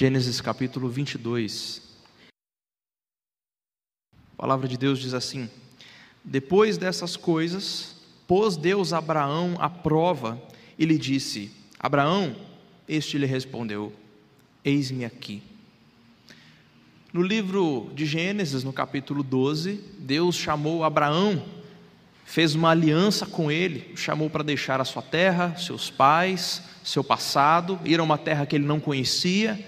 Gênesis capítulo 22. A palavra de Deus diz assim: Depois dessas coisas, pôs Deus Abraão à prova e lhe disse: Abraão, este lhe respondeu: Eis-me aqui. No livro de Gênesis, no capítulo 12, Deus chamou Abraão, fez uma aliança com ele, chamou para deixar a sua terra, seus pais, seu passado, ir a uma terra que ele não conhecia,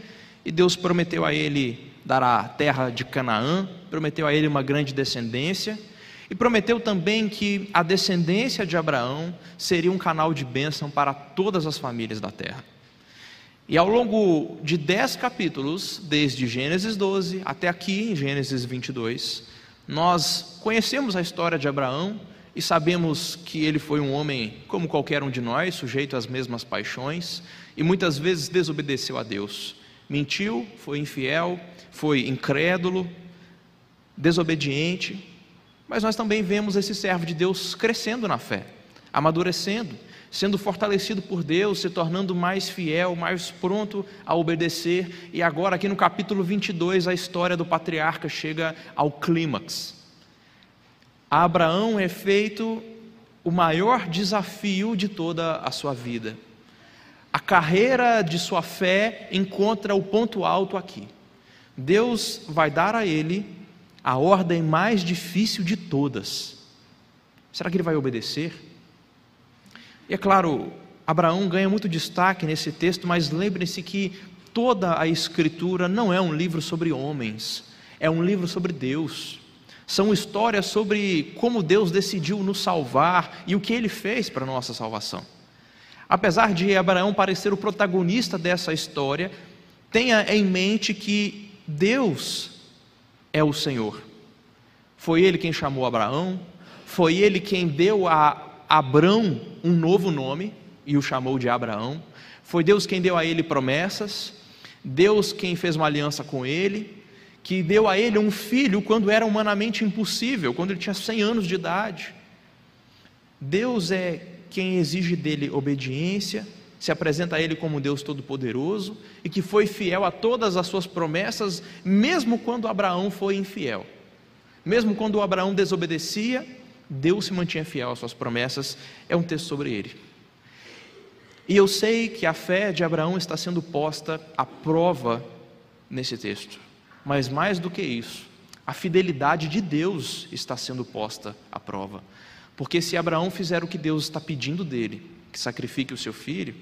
e Deus prometeu a ele dar a terra de Canaã, prometeu a ele uma grande descendência, e prometeu também que a descendência de Abraão seria um canal de bênção para todas as famílias da terra. E ao longo de dez capítulos, desde Gênesis 12 até aqui, em Gênesis 22, nós conhecemos a história de Abraão e sabemos que ele foi um homem como qualquer um de nós, sujeito às mesmas paixões, e muitas vezes desobedeceu a Deus. Mentiu, foi infiel, foi incrédulo, desobediente, mas nós também vemos esse servo de Deus crescendo na fé, amadurecendo, sendo fortalecido por Deus, se tornando mais fiel, mais pronto a obedecer. E agora, aqui no capítulo 22, a história do patriarca chega ao clímax. Abraão é feito o maior desafio de toda a sua vida. Carreira de sua fé encontra o ponto alto aqui. Deus vai dar a ele a ordem mais difícil de todas. Será que ele vai obedecer? E é claro, Abraão ganha muito destaque nesse texto, mas lembre-se que toda a Escritura não é um livro sobre homens, é um livro sobre Deus. São histórias sobre como Deus decidiu nos salvar e o que ele fez para a nossa salvação. Apesar de Abraão parecer o protagonista dessa história, tenha em mente que Deus é o Senhor. Foi ele quem chamou Abraão, foi ele quem deu a Abrão um novo nome e o chamou de Abraão. Foi Deus quem deu a ele promessas, Deus quem fez uma aliança com ele, que deu a ele um filho quando era humanamente impossível, quando ele tinha 100 anos de idade. Deus é quem exige dele obediência, se apresenta a ele como Deus Todo-Poderoso e que foi fiel a todas as suas promessas, mesmo quando Abraão foi infiel. Mesmo quando Abraão desobedecia, Deus se mantinha fiel às suas promessas, é um texto sobre ele. E eu sei que a fé de Abraão está sendo posta à prova nesse texto, mas mais do que isso, a fidelidade de Deus está sendo posta à prova. Porque se Abraão fizer o que Deus está pedindo dele, que sacrifique o seu filho,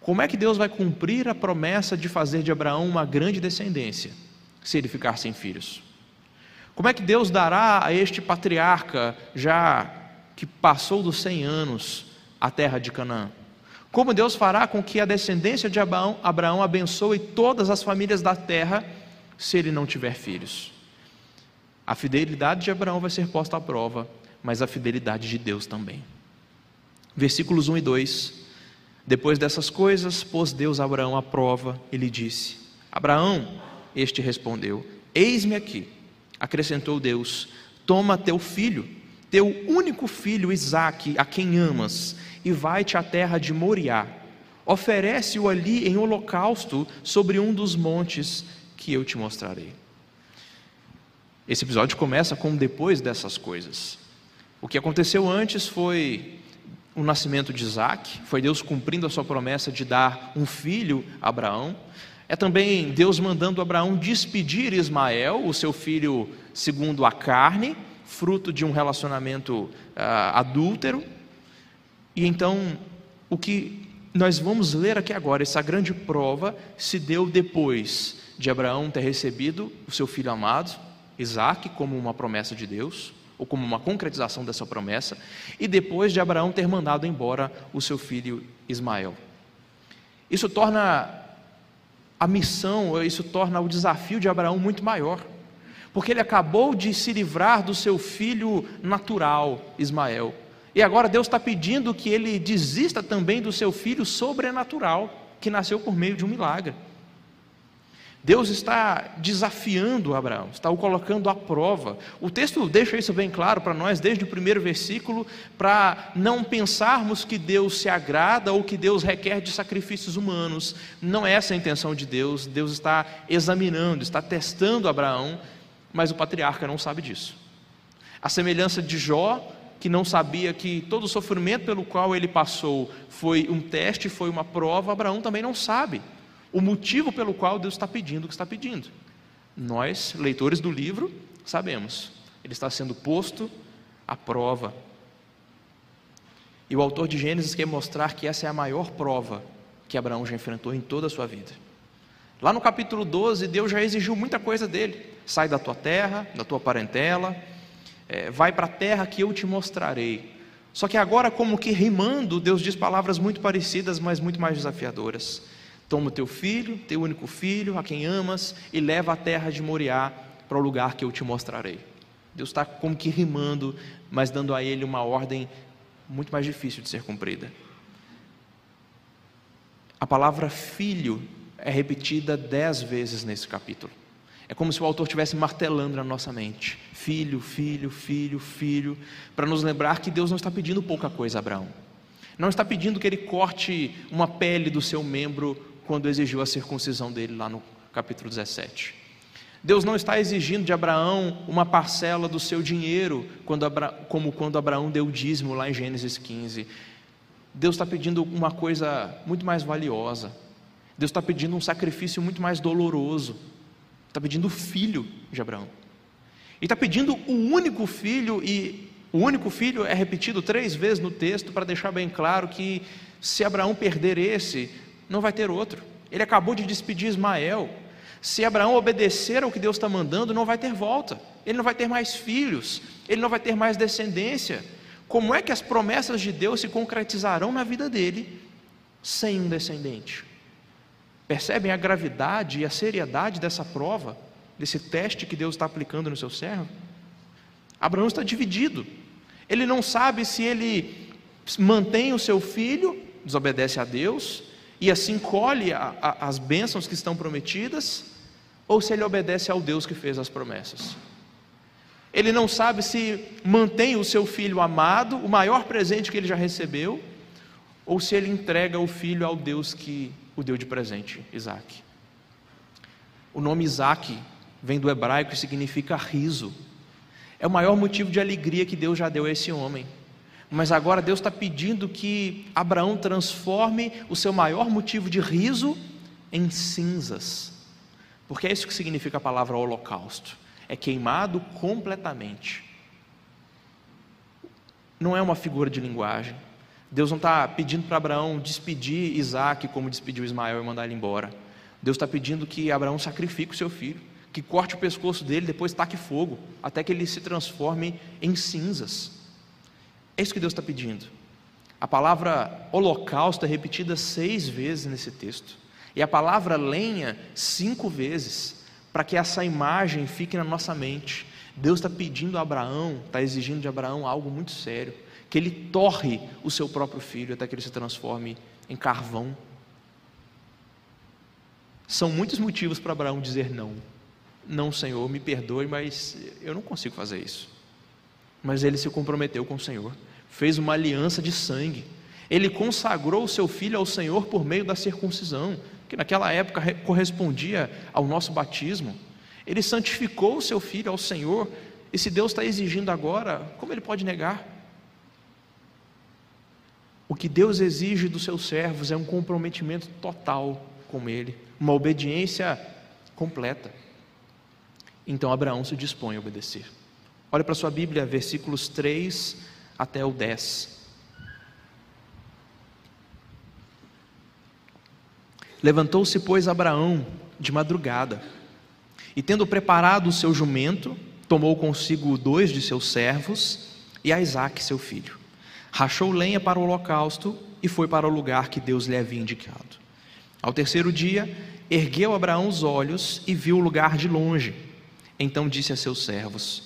como é que Deus vai cumprir a promessa de fazer de Abraão uma grande descendência, se ele ficar sem filhos? Como é que Deus dará a este patriarca, já que passou dos 100 anos, a terra de Canaã? Como Deus fará com que a descendência de Abraão, Abraão abençoe todas as famílias da terra, se ele não tiver filhos? A fidelidade de Abraão vai ser posta à prova, mas a fidelidade de Deus também. Versículos 1 e 2. Depois dessas coisas, pôs Deus Abraão à prova e lhe disse: Abraão, este respondeu: Eis-me aqui. Acrescentou Deus: Toma teu filho, teu único filho Isaque, a quem amas, e vai-te à terra de Moriá. Oferece-o ali em holocausto sobre um dos montes que eu te mostrarei. Esse episódio começa com depois dessas coisas. O que aconteceu antes foi o nascimento de Isaac, foi Deus cumprindo a sua promessa de dar um filho a Abraão. É também Deus mandando Abraão despedir Ismael, o seu filho segundo a carne, fruto de um relacionamento uh, adúltero. E então, o que nós vamos ler aqui agora, essa grande prova, se deu depois de Abraão ter recebido o seu filho amado, Isaac, como uma promessa de Deus, ou como uma concretização dessa promessa, e depois de Abraão ter mandado embora o seu filho Ismael. Isso torna a missão, isso torna o desafio de Abraão muito maior, porque ele acabou de se livrar do seu filho natural, Ismael, e agora Deus está pedindo que ele desista também do seu filho sobrenatural, que nasceu por meio de um milagre. Deus está desafiando Abraão, está o colocando à prova. O texto deixa isso bem claro para nós, desde o primeiro versículo, para não pensarmos que Deus se agrada ou que Deus requer de sacrifícios humanos. Não é essa a intenção de Deus. Deus está examinando, está testando Abraão, mas o patriarca não sabe disso. A semelhança de Jó, que não sabia que todo o sofrimento pelo qual ele passou foi um teste, foi uma prova, Abraão também não sabe o motivo pelo qual Deus está pedindo o que está pedindo. Nós, leitores do livro, sabemos. Ele está sendo posto à prova. E o autor de Gênesis quer mostrar que essa é a maior prova que Abraão já enfrentou em toda a sua vida. Lá no capítulo 12, Deus já exigiu muita coisa dele: sai da tua terra, da tua parentela, é, vai para a terra que eu te mostrarei. Só que agora, como que rimando, Deus diz palavras muito parecidas, mas muito mais desafiadoras. Toma o teu filho, teu único filho, a quem amas, e leva a terra de Moriá para o lugar que eu te mostrarei. Deus está como que rimando, mas dando a ele uma ordem muito mais difícil de ser cumprida. A palavra filho é repetida dez vezes nesse capítulo. É como se o autor estivesse martelando na nossa mente: filho, filho, filho, filho, para nos lembrar que Deus não está pedindo pouca coisa a Abraão. Não está pedindo que ele corte uma pele do seu membro quando exigiu a circuncisão dele lá no capítulo 17. Deus não está exigindo de Abraão uma parcela do seu dinheiro, quando Abra... como quando Abraão deu o dízimo lá em Gênesis 15. Deus está pedindo uma coisa muito mais valiosa. Deus está pedindo um sacrifício muito mais doloroso. Está pedindo o filho de Abraão. E está pedindo o único filho, e o único filho é repetido três vezes no texto para deixar bem claro que se Abraão perder esse, não vai ter outro. Ele acabou de despedir Ismael. Se Abraão obedecer ao que Deus está mandando, não vai ter volta. Ele não vai ter mais filhos. Ele não vai ter mais descendência. Como é que as promessas de Deus se concretizarão na vida dele sem um descendente? Percebem a gravidade e a seriedade dessa prova, desse teste que Deus está aplicando no seu servo? Abraão está dividido. Ele não sabe se ele mantém o seu filho, desobedece a Deus, e assim colhe a, a, as bênçãos que estão prometidas, ou se ele obedece ao Deus que fez as promessas. Ele não sabe se mantém o seu filho amado, o maior presente que ele já recebeu, ou se ele entrega o filho ao Deus que o deu de presente, Isaac. O nome Isaac vem do hebraico e significa riso. É o maior motivo de alegria que Deus já deu a esse homem. Mas agora Deus está pedindo que Abraão transforme o seu maior motivo de riso em cinzas. Porque é isso que significa a palavra holocausto. É queimado completamente. Não é uma figura de linguagem. Deus não está pedindo para Abraão despedir Isaac como despediu Ismael e mandar ele embora. Deus está pedindo que Abraão sacrifique o seu filho, que corte o pescoço dele, depois taque fogo, até que ele se transforme em cinzas. É isso que Deus está pedindo. A palavra holocausto é repetida seis vezes nesse texto. E a palavra lenha, cinco vezes, para que essa imagem fique na nossa mente. Deus está pedindo a Abraão, está exigindo de Abraão algo muito sério: que ele torre o seu próprio filho até que ele se transforme em carvão. São muitos motivos para Abraão dizer não. Não, Senhor, me perdoe, mas eu não consigo fazer isso. Mas ele se comprometeu com o Senhor fez uma aliança de sangue. Ele consagrou o seu filho ao Senhor por meio da circuncisão, que naquela época correspondia ao nosso batismo. Ele santificou o seu filho ao Senhor, e se Deus está exigindo agora, como ele pode negar? O que Deus exige dos seus servos é um comprometimento total com Ele, uma obediência completa. Então Abraão se dispõe a obedecer. Olha para sua Bíblia, versículos 3 até o 10. Levantou-se, pois, Abraão de madrugada, e tendo preparado o seu jumento, tomou consigo dois de seus servos e a Isaque, seu filho. Rachou lenha para o holocausto e foi para o lugar que Deus lhe havia indicado. Ao terceiro dia, ergueu Abraão os olhos e viu o lugar de longe. Então disse a seus servos: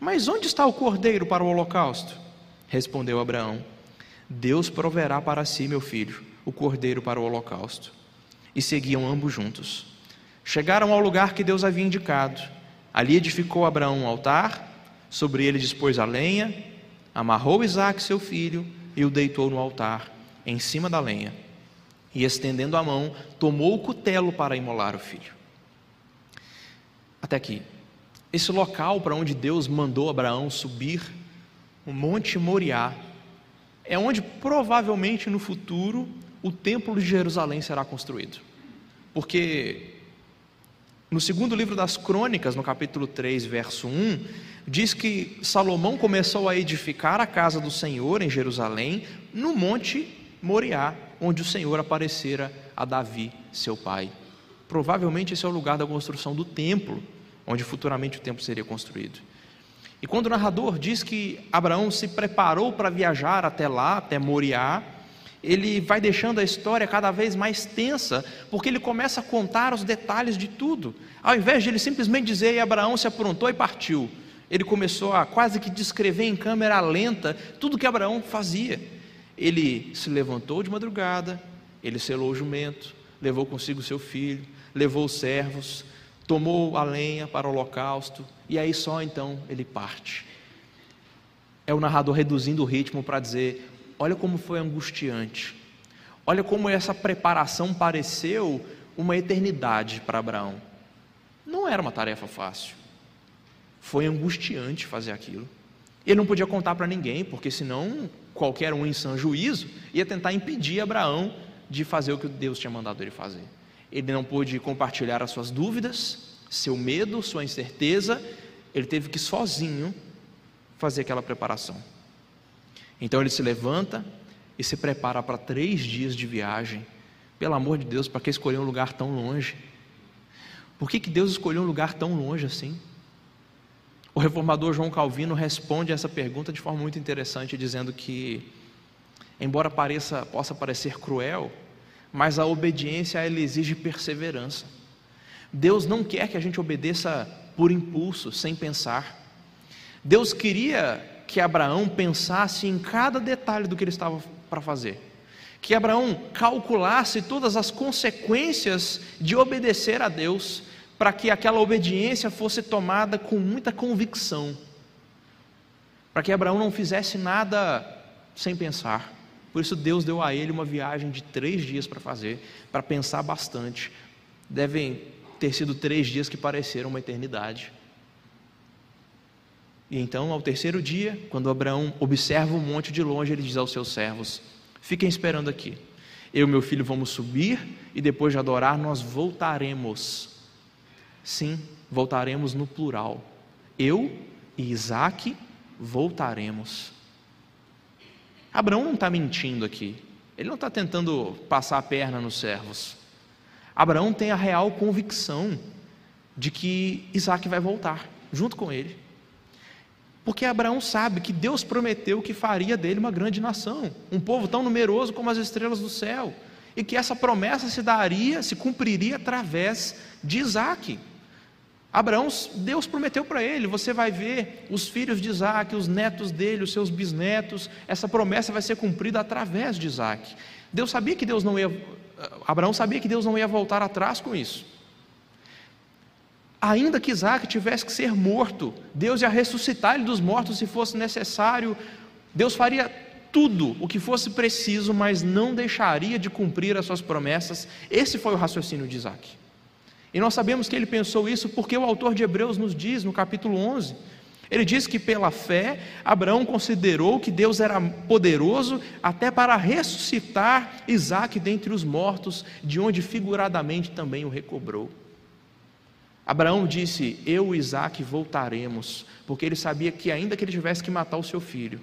mas onde está o cordeiro para o holocausto? Respondeu Abraão: Deus proverá para si, meu filho, o cordeiro para o holocausto. E seguiam ambos juntos. Chegaram ao lugar que Deus havia indicado. Ali edificou Abraão um altar, sobre ele dispôs a lenha, amarrou Isaque, seu filho, e o deitou no altar, em cima da lenha. E estendendo a mão, tomou o cutelo para imolar o filho. Até aqui. Esse local para onde Deus mandou Abraão subir, o Monte Moriá, é onde provavelmente no futuro o Templo de Jerusalém será construído. Porque no segundo livro das Crônicas, no capítulo 3, verso 1, diz que Salomão começou a edificar a casa do Senhor em Jerusalém, no Monte Moriá, onde o Senhor aparecera a Davi, seu pai. Provavelmente esse é o lugar da construção do templo, onde futuramente o templo seria construído. E quando o narrador diz que Abraão se preparou para viajar até lá, até Moriá, ele vai deixando a história cada vez mais tensa, porque ele começa a contar os detalhes de tudo. Ao invés de ele simplesmente dizer, e Abraão se aprontou e partiu, ele começou a quase que descrever em câmera lenta tudo que Abraão fazia. Ele se levantou de madrugada, ele selou o jumento, levou consigo seu filho, levou os servos, tomou a lenha para o holocausto, e aí só então ele parte. É o narrador reduzindo o ritmo para dizer: olha como foi angustiante, olha como essa preparação pareceu uma eternidade para Abraão. Não era uma tarefa fácil, foi angustiante fazer aquilo. Ele não podia contar para ninguém, porque senão qualquer um em sã juízo ia tentar impedir Abraão de fazer o que Deus tinha mandado ele fazer ele não pôde compartilhar as suas dúvidas, seu medo, sua incerteza, ele teve que sozinho fazer aquela preparação. Então ele se levanta e se prepara para três dias de viagem. Pelo amor de Deus, para que escolher um lugar tão longe? Por que, que Deus escolheu um lugar tão longe assim? O reformador João Calvino responde essa pergunta de forma muito interessante, dizendo que, embora pareça, possa parecer cruel, mas a obediência ela exige perseverança. Deus não quer que a gente obedeça por impulso, sem pensar. Deus queria que Abraão pensasse em cada detalhe do que ele estava para fazer. Que Abraão calculasse todas as consequências de obedecer a Deus, para que aquela obediência fosse tomada com muita convicção. Para que Abraão não fizesse nada sem pensar. Por isso Deus deu a ele uma viagem de três dias para fazer, para pensar bastante. Devem ter sido três dias que pareceram uma eternidade. E então, ao terceiro dia, quando Abraão observa o monte de longe, ele diz aos seus servos: Fiquem esperando aqui. Eu e meu filho vamos subir e depois de adorar, nós voltaremos. Sim, voltaremos no plural. Eu e Isaac voltaremos. Abraão não está mentindo aqui. Ele não está tentando passar a perna nos servos. Abraão tem a real convicção de que Isaac vai voltar junto com ele. Porque Abraão sabe que Deus prometeu que faria dele uma grande nação, um povo tão numeroso como as estrelas do céu, e que essa promessa se daria, se cumpriria através de Isaac. Abraão, Deus prometeu para ele: você vai ver os filhos de Isaac, os netos dele, os seus bisnetos, essa promessa vai ser cumprida através de Isaac. Deus sabia que Deus não ia, Abraão sabia que Deus não ia voltar atrás com isso. Ainda que Isaac tivesse que ser morto, Deus ia ressuscitar ele dos mortos se fosse necessário, Deus faria tudo o que fosse preciso, mas não deixaria de cumprir as suas promessas. Esse foi o raciocínio de Isaac. E nós sabemos que ele pensou isso porque o autor de Hebreus nos diz no capítulo 11. Ele diz que pela fé, Abraão considerou que Deus era poderoso até para ressuscitar Isaac dentre os mortos, de onde figuradamente também o recobrou. Abraão disse: Eu e Isaac voltaremos, porque ele sabia que, ainda que ele tivesse que matar o seu filho,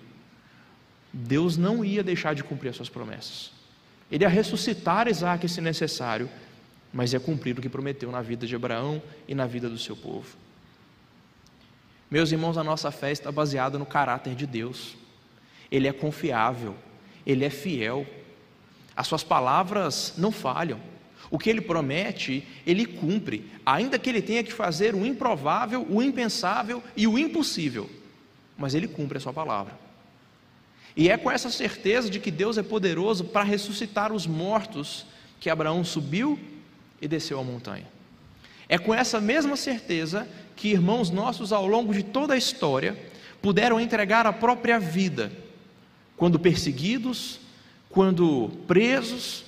Deus não ia deixar de cumprir as suas promessas. Ele ia ressuscitar Isaac se necessário, mas é cumprir o que prometeu na vida de Abraão e na vida do seu povo. Meus irmãos, a nossa fé está baseada no caráter de Deus. Ele é confiável, ele é fiel. As suas palavras não falham. O que ele promete, ele cumpre, ainda que ele tenha que fazer o improvável, o impensável e o impossível. Mas ele cumpre a sua palavra. E é com essa certeza de que Deus é poderoso para ressuscitar os mortos que Abraão subiu e desceu a montanha. É com essa mesma certeza que irmãos nossos ao longo de toda a história puderam entregar a própria vida, quando perseguidos, quando presos,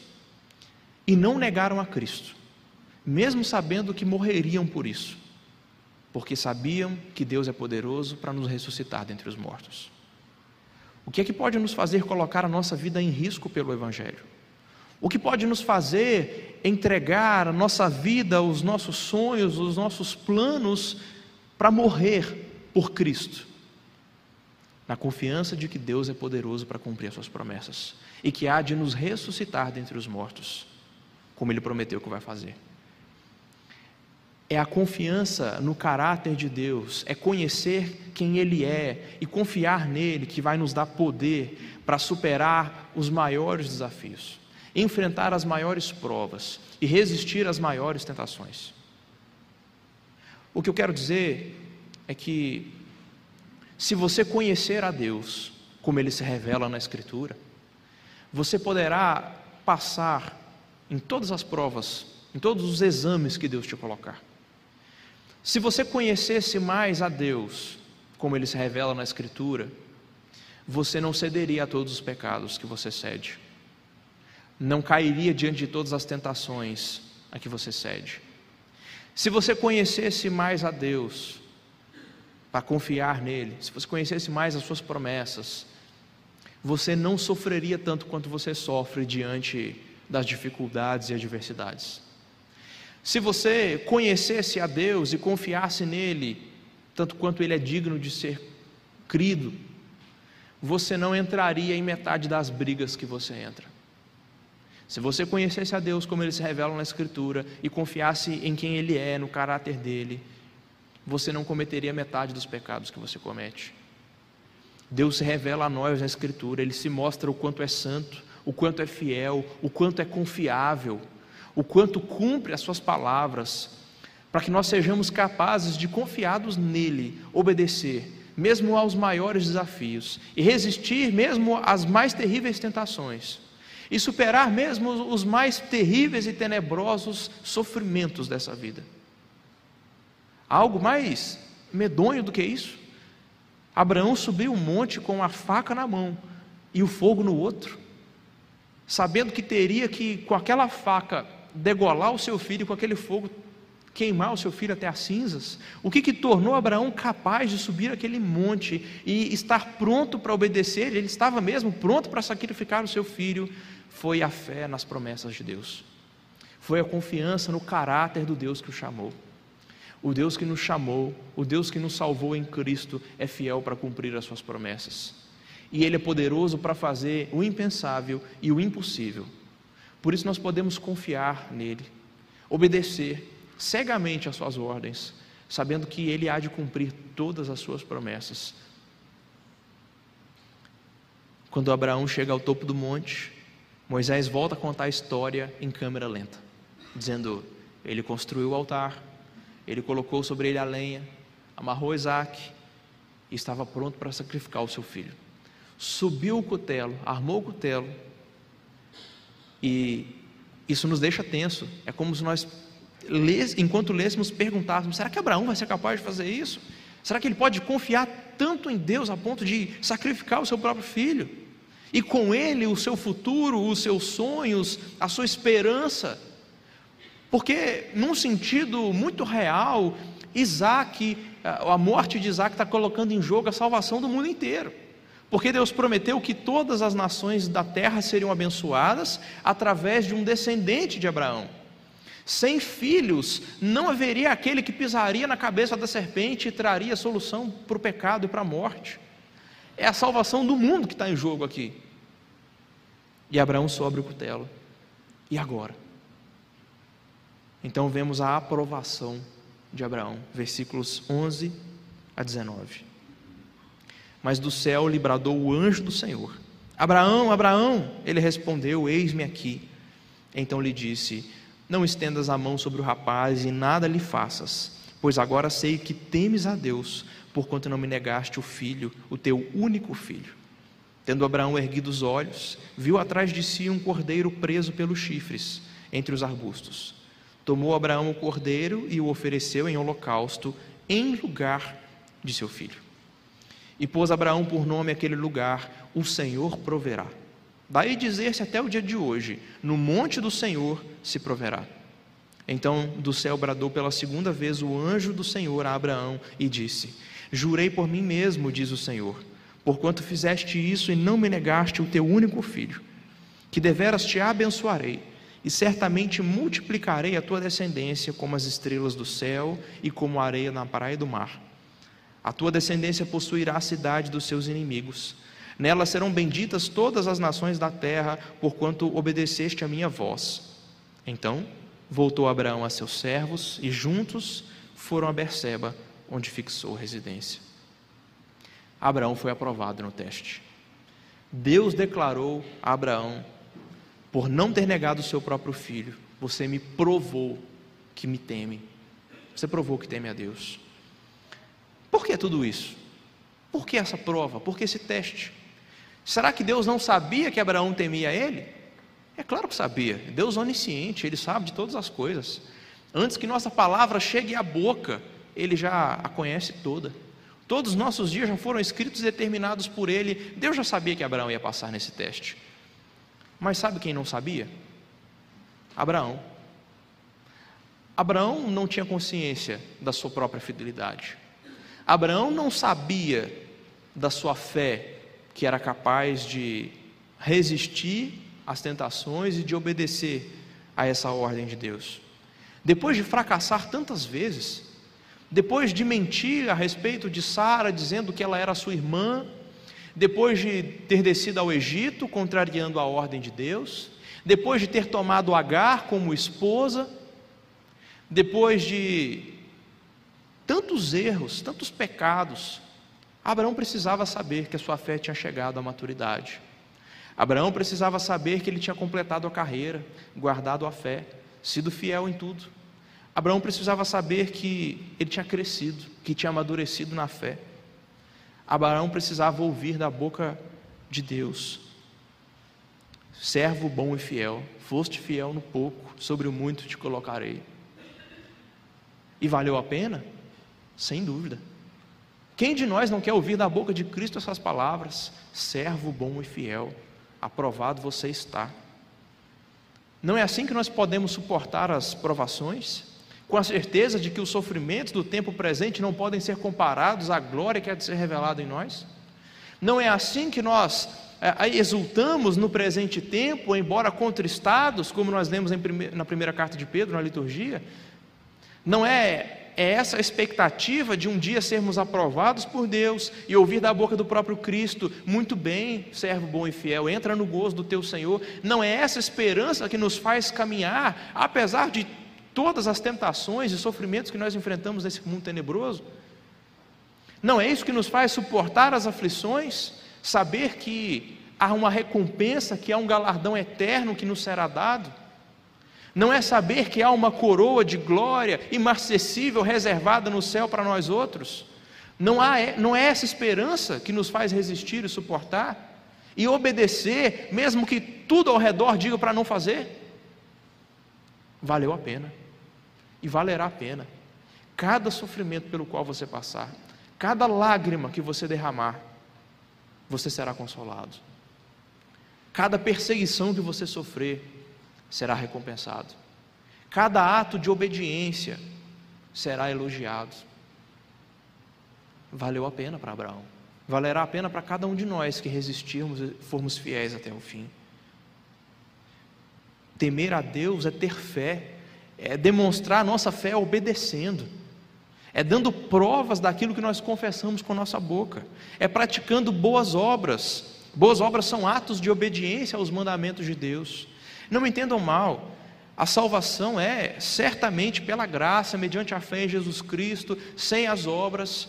e não negaram a Cristo, mesmo sabendo que morreriam por isso, porque sabiam que Deus é poderoso para nos ressuscitar dentre os mortos. O que é que pode nos fazer colocar a nossa vida em risco pelo Evangelho? O que pode nos fazer entregar a nossa vida, os nossos sonhos, os nossos planos para morrer por Cristo? Na confiança de que Deus é poderoso para cumprir as suas promessas e que há de nos ressuscitar dentre os mortos como ele prometeu que vai fazer. É a confiança no caráter de Deus, é conhecer quem Ele é e confiar nele que vai nos dar poder para superar os maiores desafios, enfrentar as maiores provas e resistir às maiores tentações. O que eu quero dizer é que, se você conhecer a Deus, como Ele se revela na Escritura, você poderá passar em todas as provas, em todos os exames que Deus te colocar. Se você conhecesse mais a Deus, como ele se revela na Escritura, você não cederia a todos os pecados que você cede, não cairia diante de todas as tentações a que você cede. Se você conhecesse mais a Deus, para confiar nele, se você conhecesse mais as suas promessas, você não sofreria tanto quanto você sofre diante das dificuldades e adversidades. Se você conhecesse a Deus e confiasse nele, tanto quanto ele é digno de ser crido, você não entraria em metade das brigas que você entra. Se você conhecesse a Deus como ele se revela na Escritura e confiasse em quem ele é, no caráter dele, você não cometeria metade dos pecados que você comete. Deus se revela a nós na Escritura, ele se mostra o quanto é santo, o quanto é fiel, o quanto é confiável, o quanto cumpre as suas palavras, para que nós sejamos capazes de confiados nele, obedecer, mesmo aos maiores desafios, e resistir mesmo às mais terríveis tentações, e superar mesmo os mais terríveis e tenebrosos sofrimentos dessa vida. Algo mais medonho do que isso? Abraão subiu um monte com a faca na mão e o fogo no outro sabendo que teria que, com aquela faca, degolar o seu filho, com aquele fogo, queimar o seu filho até as cinzas? O que, que tornou Abraão capaz de subir aquele monte e estar pronto para obedecer? Ele estava mesmo pronto para sacrificar o seu filho. Foi a fé nas promessas de Deus, foi a confiança no caráter do Deus que o chamou. O Deus que nos chamou, o Deus que nos salvou em Cristo, é fiel para cumprir as suas promessas e Ele é poderoso para fazer o impensável e o impossível. Por isso nós podemos confiar nele, obedecer cegamente às suas ordens, sabendo que Ele há de cumprir todas as suas promessas. Quando Abraão chega ao topo do monte, Moisés volta a contar a história em câmera lenta, dizendo: Ele construiu o altar, ele colocou sobre ele a lenha, amarrou Isaac e estava pronto para sacrificar o seu filho subiu o cutelo, armou o cutelo, e isso nos deixa tenso. É como se nós, enquanto lêssemos, perguntássemos: será que Abraão vai ser capaz de fazer isso? Será que ele pode confiar tanto em Deus a ponto de sacrificar o seu próprio filho? E com ele o seu futuro, os seus sonhos, a sua esperança? Porque, num sentido muito real, Isaac, a morte de Isaac está colocando em jogo a salvação do mundo inteiro. Porque Deus prometeu que todas as nações da terra seriam abençoadas através de um descendente de Abraão. Sem filhos, não haveria aquele que pisaria na cabeça da serpente e traria solução para o pecado e para a morte. É a salvação do mundo que está em jogo aqui. E Abraão sobre o cutelo. E agora? Então vemos a aprovação de Abraão, versículos 11 a 19. Mas do céu lhe bradou o anjo do Senhor: Abraão, Abraão! Ele respondeu: Eis-me aqui. Então lhe disse: Não estendas a mão sobre o rapaz e nada lhe faças, pois agora sei que temes a Deus, porquanto não me negaste o filho, o teu único filho. Tendo Abraão erguido os olhos, viu atrás de si um cordeiro preso pelos chifres, entre os arbustos. Tomou Abraão o cordeiro e o ofereceu em holocausto, em lugar de seu filho. E pôs Abraão por nome aquele lugar: O Senhor proverá. Daí dizer-se até o dia de hoje: No monte do Senhor se proverá. Então do céu bradou pela segunda vez o anjo do Senhor a Abraão e disse: Jurei por mim mesmo, diz o Senhor, porquanto fizeste isso e não me negaste o teu único filho, que deveras te abençoarei e certamente multiplicarei a tua descendência como as estrelas do céu e como a areia na praia do mar. A tua descendência possuirá a cidade dos seus inimigos. Nela serão benditas todas as nações da terra, porquanto obedeceste a minha voz. Então voltou Abraão a seus servos e juntos foram a Berseba, onde fixou residência. Abraão foi aprovado no teste. Deus declarou a Abraão por não ter negado o seu próprio filho, você me provou que me teme. Você provou que teme a Deus. Por que tudo isso? Por que essa prova? Por que esse teste? Será que Deus não sabia que Abraão temia ele? É claro que sabia. Deus onisciente, ele sabe de todas as coisas. Antes que nossa palavra chegue à boca, ele já a conhece toda. Todos os nossos dias já foram escritos e determinados por ele. Deus já sabia que Abraão ia passar nesse teste. Mas sabe quem não sabia? Abraão. Abraão não tinha consciência da sua própria fidelidade. Abraão não sabia da sua fé, que era capaz de resistir às tentações e de obedecer a essa ordem de Deus. Depois de fracassar tantas vezes, depois de mentir a respeito de Sara, dizendo que ela era sua irmã, depois de ter descido ao Egito, contrariando a ordem de Deus, depois de ter tomado Agar como esposa, depois de tantos erros, tantos pecados, Abraão precisava saber que a sua fé tinha chegado à maturidade. Abraão precisava saber que ele tinha completado a carreira, guardado a fé, sido fiel em tudo. Abraão precisava saber que ele tinha crescido, que tinha amadurecido na fé. Abraão precisava ouvir da boca de Deus: servo bom e fiel, foste fiel no pouco, sobre o muito te colocarei. E valeu a pena? Sem dúvida. Quem de nós não quer ouvir da boca de Cristo essas palavras? Servo bom e fiel, aprovado você está. Não é assim que nós podemos suportar as provações? com a certeza de que os sofrimentos do tempo presente não podem ser comparados à glória que há de ser revelada em nós? Não é assim que nós é, exultamos no presente tempo, embora contristados, como nós lemos prime na primeira carta de Pedro, na liturgia? Não é, é essa expectativa de um dia sermos aprovados por Deus e ouvir da boca do próprio Cristo: muito bem, servo bom e fiel, entra no gozo do teu Senhor. Não é essa esperança que nos faz caminhar, apesar de todas as tentações e sofrimentos que nós enfrentamos nesse mundo tenebroso? Não é isso que nos faz suportar as aflições, saber que há uma recompensa, que há um galardão eterno que nos será dado? Não é saber que há uma coroa de glória imarcessível reservada no céu para nós outros? Não, há, não é essa esperança que nos faz resistir e suportar? E obedecer, mesmo que tudo ao redor diga para não fazer? Valeu a pena e valerá a pena. Cada sofrimento pelo qual você passar, cada lágrima que você derramar, você será consolado. Cada perseguição que você sofrer será recompensado. Cada ato de obediência será elogiado. Valeu a pena para Abraão. Valerá a pena para cada um de nós que resistirmos e formos fiéis até o fim. Temer a Deus é ter fé é demonstrar nossa fé obedecendo, é dando provas daquilo que nós confessamos com nossa boca, é praticando boas obras. Boas obras são atos de obediência aos mandamentos de Deus. Não me entendam mal, A salvação é certamente pela graça, mediante a fé em Jesus Cristo, sem as obras,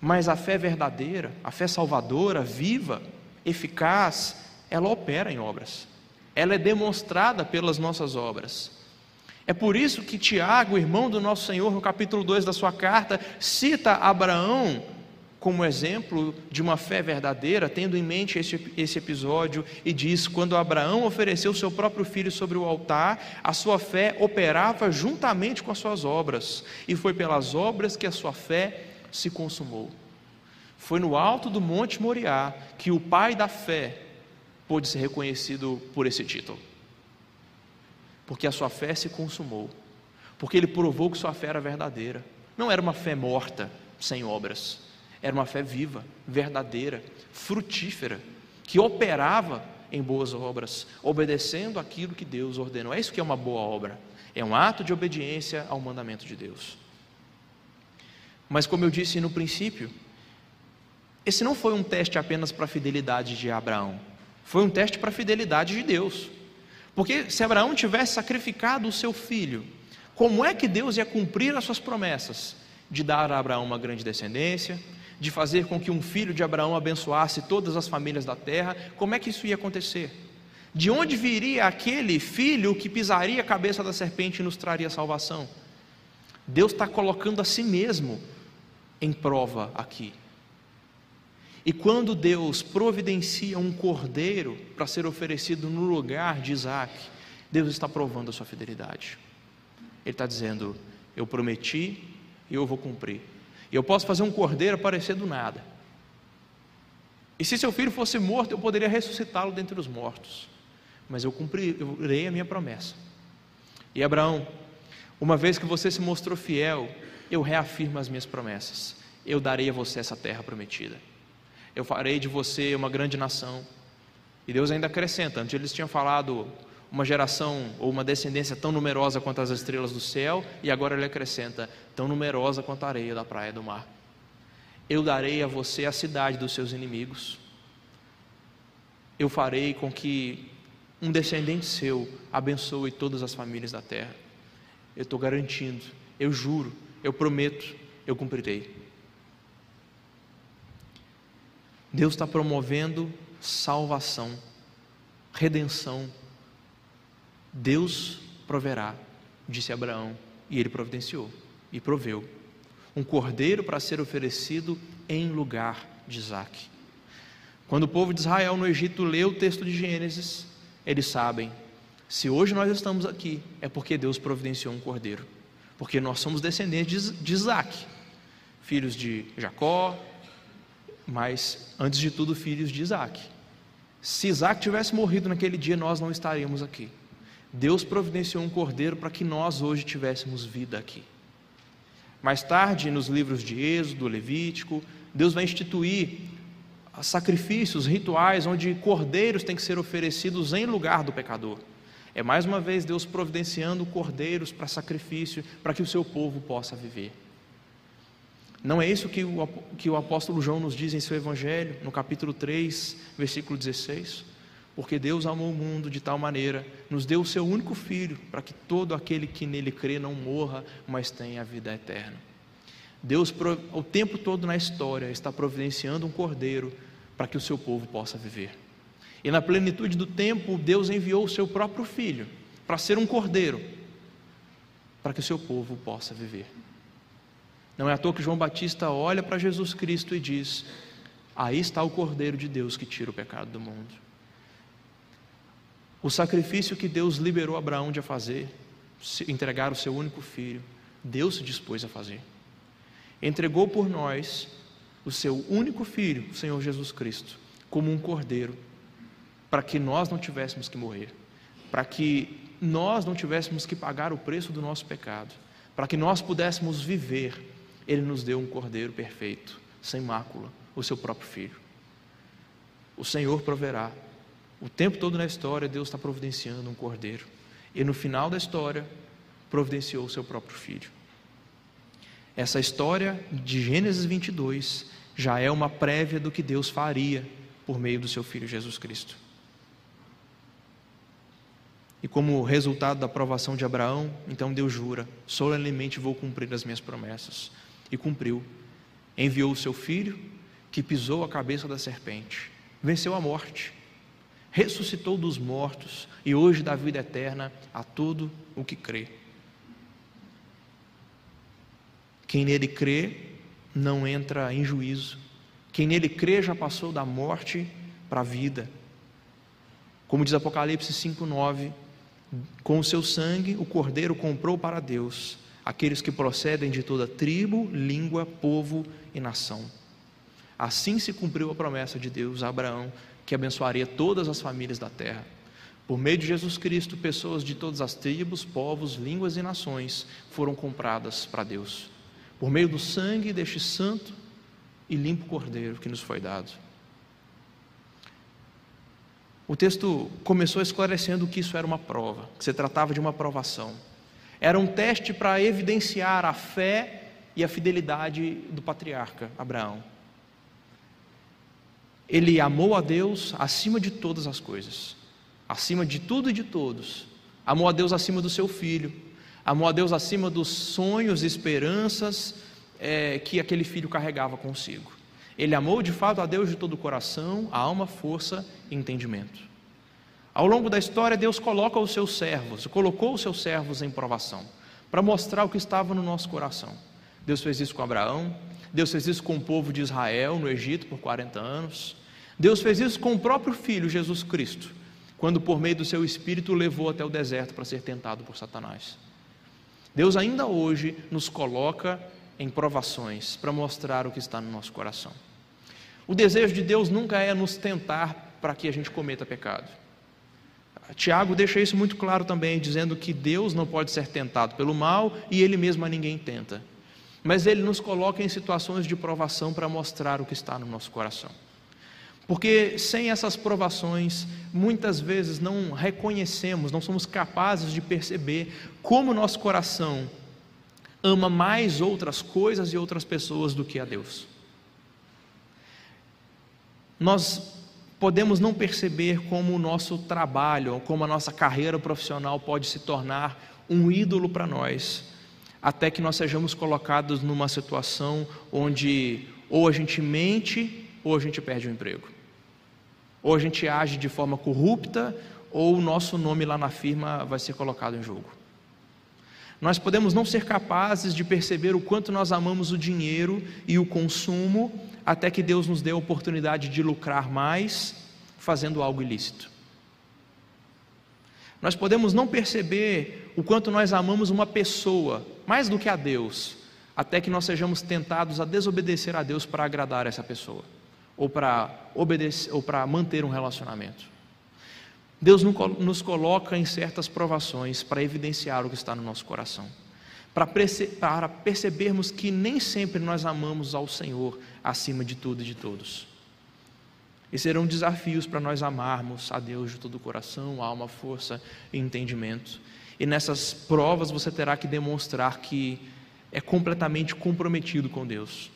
mas a fé verdadeira, a fé salvadora, viva, eficaz, ela opera em obras, ela é demonstrada pelas nossas obras. É por isso que Tiago, irmão do nosso Senhor, no capítulo 2 da sua carta, cita Abraão como exemplo de uma fé verdadeira, tendo em mente esse, esse episódio, e diz: quando Abraão ofereceu seu próprio filho sobre o altar, a sua fé operava juntamente com as suas obras, e foi pelas obras que a sua fé se consumou. Foi no alto do Monte Moriá que o pai da fé pôde ser reconhecido por esse título, porque a sua fé se consumou, porque ele provou que sua fé era verdadeira, não era uma fé morta, sem obras era uma fé viva, verdadeira, frutífera, que operava em boas obras, obedecendo aquilo que Deus ordenou. É isso que é uma boa obra. É um ato de obediência ao mandamento de Deus. Mas, como eu disse no princípio, esse não foi um teste apenas para a fidelidade de Abraão, foi um teste para a fidelidade de Deus. Porque se Abraão tivesse sacrificado o seu filho, como é que Deus ia cumprir as suas promessas de dar a Abraão uma grande descendência, de fazer com que um filho de Abraão abençoasse todas as famílias da terra, como é que isso ia acontecer? De onde viria aquele filho que pisaria a cabeça da serpente e nos traria salvação? Deus está colocando a si mesmo em prova aqui. E quando Deus providencia um cordeiro para ser oferecido no lugar de Isaac, Deus está provando a sua fidelidade. Ele está dizendo: Eu prometi e eu vou cumprir. Eu posso fazer um cordeiro aparecer do nada. E se seu filho fosse morto, eu poderia ressuscitá-lo dentre os mortos. Mas eu cumprirei a minha promessa. E Abraão, uma vez que você se mostrou fiel, eu reafirmo as minhas promessas. Eu darei a você essa terra prometida. Eu farei de você uma grande nação. E Deus ainda acrescenta. Antes eles tinham falado uma geração ou uma descendência tão numerosa quanto as estrelas do céu, e agora ele acrescenta: tão numerosa quanto a areia da praia do mar. Eu darei a você a cidade dos seus inimigos. Eu farei com que um descendente seu abençoe todas as famílias da terra. Eu estou garantindo, eu juro, eu prometo, eu cumprirei. Deus está promovendo salvação, redenção Deus proverá, disse Abraão, e ele providenciou e proveu um cordeiro para ser oferecido em lugar de Isaac. Quando o povo de Israel no Egito lê o texto de Gênesis, eles sabem, se hoje nós estamos aqui, é porque Deus providenciou um cordeiro, porque nós somos descendentes de Isaac, filhos de Jacó, mas antes de tudo filhos de Isaac. Se Isaac tivesse morrido naquele dia, nós não estaríamos aqui. Deus providenciou um cordeiro para que nós hoje tivéssemos vida aqui. Mais tarde, nos livros de Êxodo, Levítico, Deus vai instituir sacrifícios, rituais, onde cordeiros têm que ser oferecidos em lugar do pecador. É mais uma vez Deus providenciando cordeiros para sacrifício, para que o seu povo possa viver. Não é isso que o, que o apóstolo João nos diz em seu Evangelho, no capítulo 3, versículo 16? Porque Deus amou o mundo de tal maneira, nos deu o seu único filho, para que todo aquele que nele crê não morra, mas tenha a vida eterna. Deus, o tempo todo na história, está providenciando um cordeiro para que o seu povo possa viver. E na plenitude do tempo, Deus enviou o seu próprio filho para ser um cordeiro, para que o seu povo possa viver. Não é à toa que João Batista olha para Jesus Cristo e diz: Aí está o cordeiro de Deus que tira o pecado do mundo. O sacrifício que Deus liberou Abraão de fazer, entregar o seu único filho, Deus se dispôs a fazer. Entregou por nós o seu único filho, o Senhor Jesus Cristo, como um cordeiro, para que nós não tivéssemos que morrer, para que nós não tivéssemos que pagar o preço do nosso pecado, para que nós pudéssemos viver. Ele nos deu um cordeiro perfeito, sem mácula, o seu próprio filho. O Senhor proverá o tempo todo na história, Deus está providenciando um cordeiro. E no final da história, providenciou o seu próprio filho. Essa história de Gênesis 22 já é uma prévia do que Deus faria por meio do seu filho Jesus Cristo. E como resultado da aprovação de Abraão, então Deus jura: solenemente vou cumprir as minhas promessas. E cumpriu. Enviou o seu filho, que pisou a cabeça da serpente, venceu a morte, ressuscitou dos mortos e hoje dá vida eterna a todo o que crê. Quem nele crê não entra em juízo. Quem nele crê já passou da morte para a vida. Como diz Apocalipse 5:9, com o seu sangue o Cordeiro comprou para Deus aqueles que procedem de toda tribo, língua, povo e nação. Assim se cumpriu a promessa de Deus a Abraão, que abençoaria todas as famílias da terra. Por meio de Jesus Cristo, pessoas de todas as tribos, povos, línguas e nações foram compradas para Deus. Por meio do sangue deste santo e limpo cordeiro que nos foi dado. O texto começou esclarecendo que isso era uma prova, que se tratava de uma provação. Era um teste para evidenciar a fé e a fidelidade do patriarca Abraão. Ele amou a Deus acima de todas as coisas, acima de tudo e de todos. Amou a Deus acima do seu filho, amou a Deus acima dos sonhos e esperanças é, que aquele filho carregava consigo. Ele amou de fato a Deus de todo o coração, alma, força e entendimento. Ao longo da história, Deus coloca os seus servos, colocou os seus servos em provação, para mostrar o que estava no nosso coração. Deus fez isso com Abraão, Deus fez isso com o povo de Israel no Egito por 40 anos. Deus fez isso com o próprio Filho, Jesus Cristo, quando por meio do seu Espírito o levou até o deserto para ser tentado por Satanás. Deus ainda hoje nos coloca em provações para mostrar o que está no nosso coração. O desejo de Deus nunca é nos tentar para que a gente cometa pecado. Tiago deixa isso muito claro também, dizendo que Deus não pode ser tentado pelo mal e ele mesmo a ninguém tenta. Mas ele nos coloca em situações de provação para mostrar o que está no nosso coração. Porque sem essas provações, muitas vezes não reconhecemos, não somos capazes de perceber como nosso coração ama mais outras coisas e outras pessoas do que a Deus. Nós podemos não perceber como o nosso trabalho, como a nossa carreira profissional pode se tornar um ídolo para nós, até que nós sejamos colocados numa situação onde ou a gente mente ou a gente perde o emprego. Ou a gente age de forma corrupta, ou o nosso nome lá na firma vai ser colocado em jogo. Nós podemos não ser capazes de perceber o quanto nós amamos o dinheiro e o consumo, até que Deus nos dê a oportunidade de lucrar mais fazendo algo ilícito. Nós podemos não perceber o quanto nós amamos uma pessoa, mais do que a Deus, até que nós sejamos tentados a desobedecer a Deus para agradar essa pessoa, ou para obedecer, ou para manter um relacionamento. Deus nos coloca em certas provações para evidenciar o que está no nosso coração, para, percebermos que nem sempre nós amamos ao Senhor acima de tudo e de todos. E serão desafios para nós amarmos a Deus de todo o coração, alma, força e entendimento. E nessas provas você terá que demonstrar que é completamente comprometido com Deus.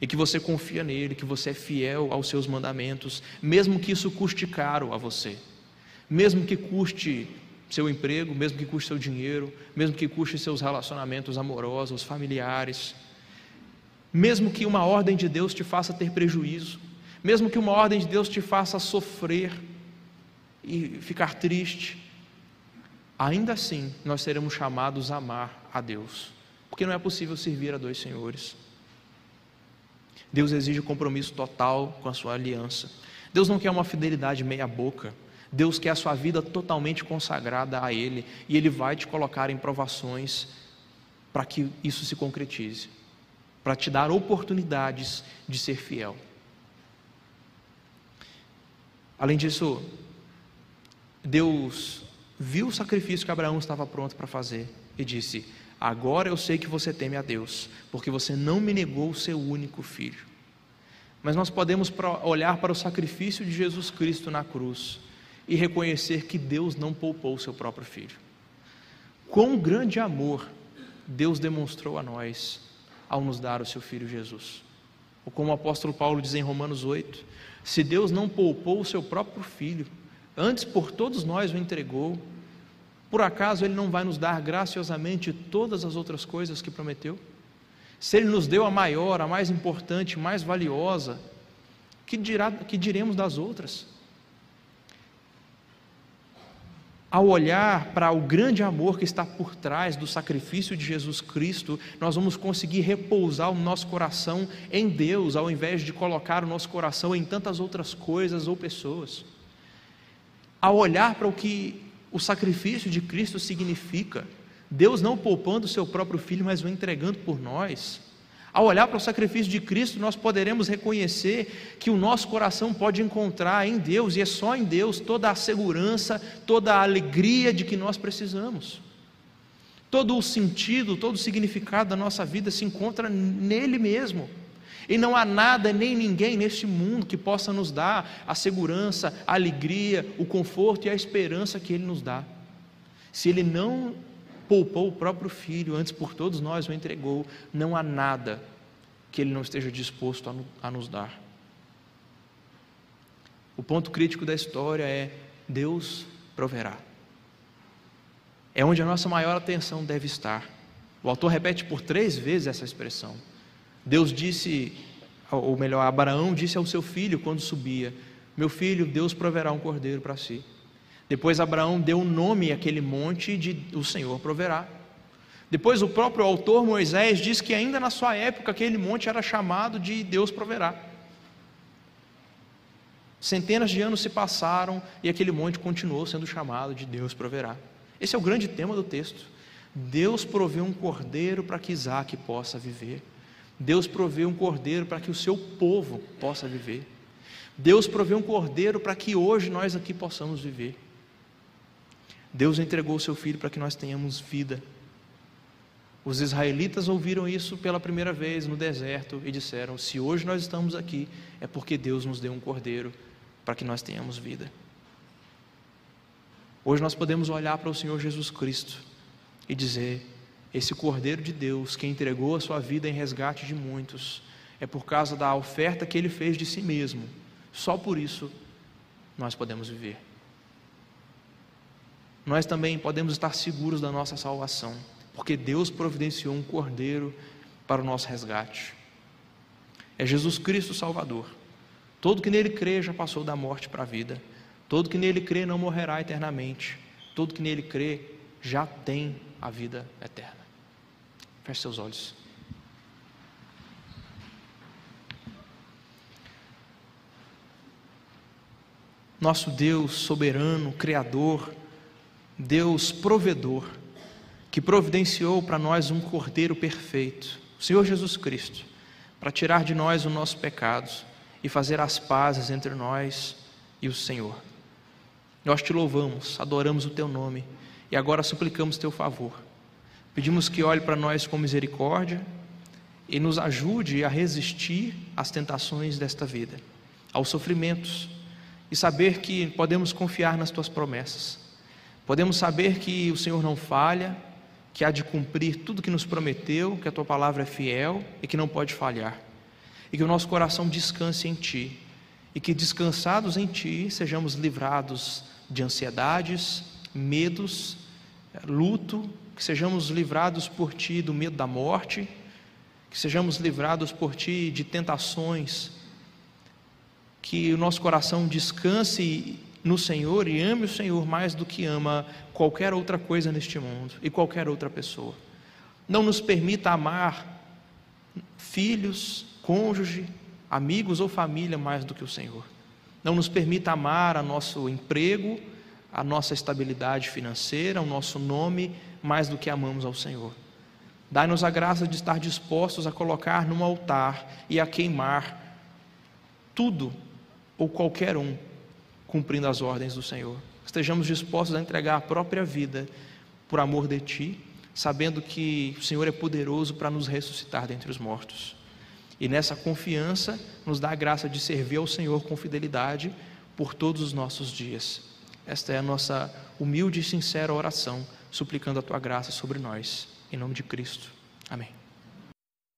E que você confia nele, que você é fiel aos seus mandamentos, mesmo que isso custe caro a você. Mesmo que custe seu emprego, mesmo que custe seu dinheiro, mesmo que custe seus relacionamentos amorosos, familiares. Mesmo que uma ordem de Deus te faça ter prejuízo, mesmo que uma ordem de Deus te faça sofrer e ficar triste, ainda assim nós seremos chamados a amar a Deus, porque não é possível servir a dois senhores. Deus exige compromisso total com a sua aliança. Deus não quer uma fidelidade meia-boca. Deus quer a sua vida totalmente consagrada a Ele e Ele vai te colocar em provações para que isso se concretize, para te dar oportunidades de ser fiel. Além disso, Deus viu o sacrifício que Abraão estava pronto para fazer e disse: Agora eu sei que você teme a Deus, porque você não me negou o seu único filho. Mas nós podemos olhar para o sacrifício de Jesus Cristo na cruz e reconhecer que Deus não poupou o seu próprio filho. Quão grande amor Deus demonstrou a nós ao nos dar o seu filho Jesus. Ou como o apóstolo Paulo diz em Romanos 8: se Deus não poupou o seu próprio filho, antes por todos nós o entregou, por acaso Ele não vai nos dar graciosamente todas as outras coisas que prometeu? Se Ele nos deu a maior, a mais importante, mais valiosa, que, dirá, que diremos das outras? Ao olhar para o grande amor que está por trás do sacrifício de Jesus Cristo, nós vamos conseguir repousar o nosso coração em Deus, ao invés de colocar o nosso coração em tantas outras coisas ou pessoas. Ao olhar para o que o sacrifício de Cristo significa, Deus não poupando o seu próprio filho, mas o entregando por nós. Ao olhar para o sacrifício de Cristo, nós poderemos reconhecer que o nosso coração pode encontrar em Deus, e é só em Deus, toda a segurança, toda a alegria de que nós precisamos. Todo o sentido, todo o significado da nossa vida se encontra nele mesmo. E não há nada nem ninguém neste mundo que possa nos dar a segurança, a alegria, o conforto e a esperança que Ele nos dá. Se Ele não poupou o próprio filho, antes por todos nós o entregou, não há nada que ele não esteja disposto a, nos dar. O ponto crítico da história é: Deus proverá. É onde a nossa maior atenção deve estar. O autor repete por três vezes essa expressão. Deus disse, ou melhor, Abraão disse ao seu filho quando subia: Meu filho, Deus proverá um cordeiro para si. Depois Abraão deu o nome àquele monte de o Senhor proverá. Depois o próprio autor Moisés diz que ainda na sua época aquele monte era chamado de Deus proverá. Centenas de anos se passaram e aquele monte continuou sendo chamado de Deus proverá. Esse é o grande tema do texto. Deus proveu um cordeiro para que Isaac possa viver. Deus proveu um cordeiro para que o seu povo possa viver. Deus proveu um cordeiro para que hoje nós aqui possamos viver. Deus entregou o seu filho para que nós tenhamos vida. Os israelitas ouviram isso pela primeira vez no deserto e disseram: Se hoje nós estamos aqui, é porque Deus nos deu um cordeiro para que nós tenhamos vida. Hoje nós podemos olhar para o Senhor Jesus Cristo e dizer: Esse cordeiro de Deus que entregou a sua vida em resgate de muitos, é por causa da oferta que ele fez de si mesmo. Só por isso nós podemos viver nós também podemos estar seguros da nossa salvação, porque Deus providenciou um cordeiro para o nosso resgate. É Jesus Cristo Salvador. Todo que nele crê já passou da morte para a vida. Todo que nele crê não morrerá eternamente. Todo que nele crê já tem a vida eterna. Feche seus olhos. Nosso Deus soberano, Criador, Deus provedor, que providenciou para nós um cordeiro perfeito, o Senhor Jesus Cristo, para tirar de nós o nosso pecado e fazer as pazes entre nós e o Senhor. Nós te louvamos, adoramos o teu nome e agora suplicamos teu favor. Pedimos que olhe para nós com misericórdia e nos ajude a resistir às tentações desta vida, aos sofrimentos e saber que podemos confiar nas tuas promessas Podemos saber que o Senhor não falha, que há de cumprir tudo que nos prometeu, que a tua palavra é fiel e que não pode falhar. E que o nosso coração descanse em ti. E que descansados em ti sejamos livrados de ansiedades, medos, luto, que sejamos livrados por ti do medo da morte, que sejamos livrados por ti de tentações, que o nosso coração descanse no Senhor e ame o Senhor mais do que ama qualquer outra coisa neste mundo e qualquer outra pessoa. Não nos permita amar filhos, cônjuge, amigos ou família mais do que o Senhor. Não nos permita amar a nosso emprego, a nossa estabilidade financeira, o nosso nome mais do que amamos ao Senhor. Dai-nos a graça de estar dispostos a colocar num altar e a queimar tudo ou qualquer um cumprindo as ordens do Senhor. Estejamos dispostos a entregar a própria vida por amor de Ti, sabendo que o Senhor é poderoso para nos ressuscitar dentre os mortos. E nessa confiança, nos dá a graça de servir ao Senhor com fidelidade por todos os nossos dias. Esta é a nossa humilde e sincera oração, suplicando a Tua graça sobre nós. Em nome de Cristo. Amém.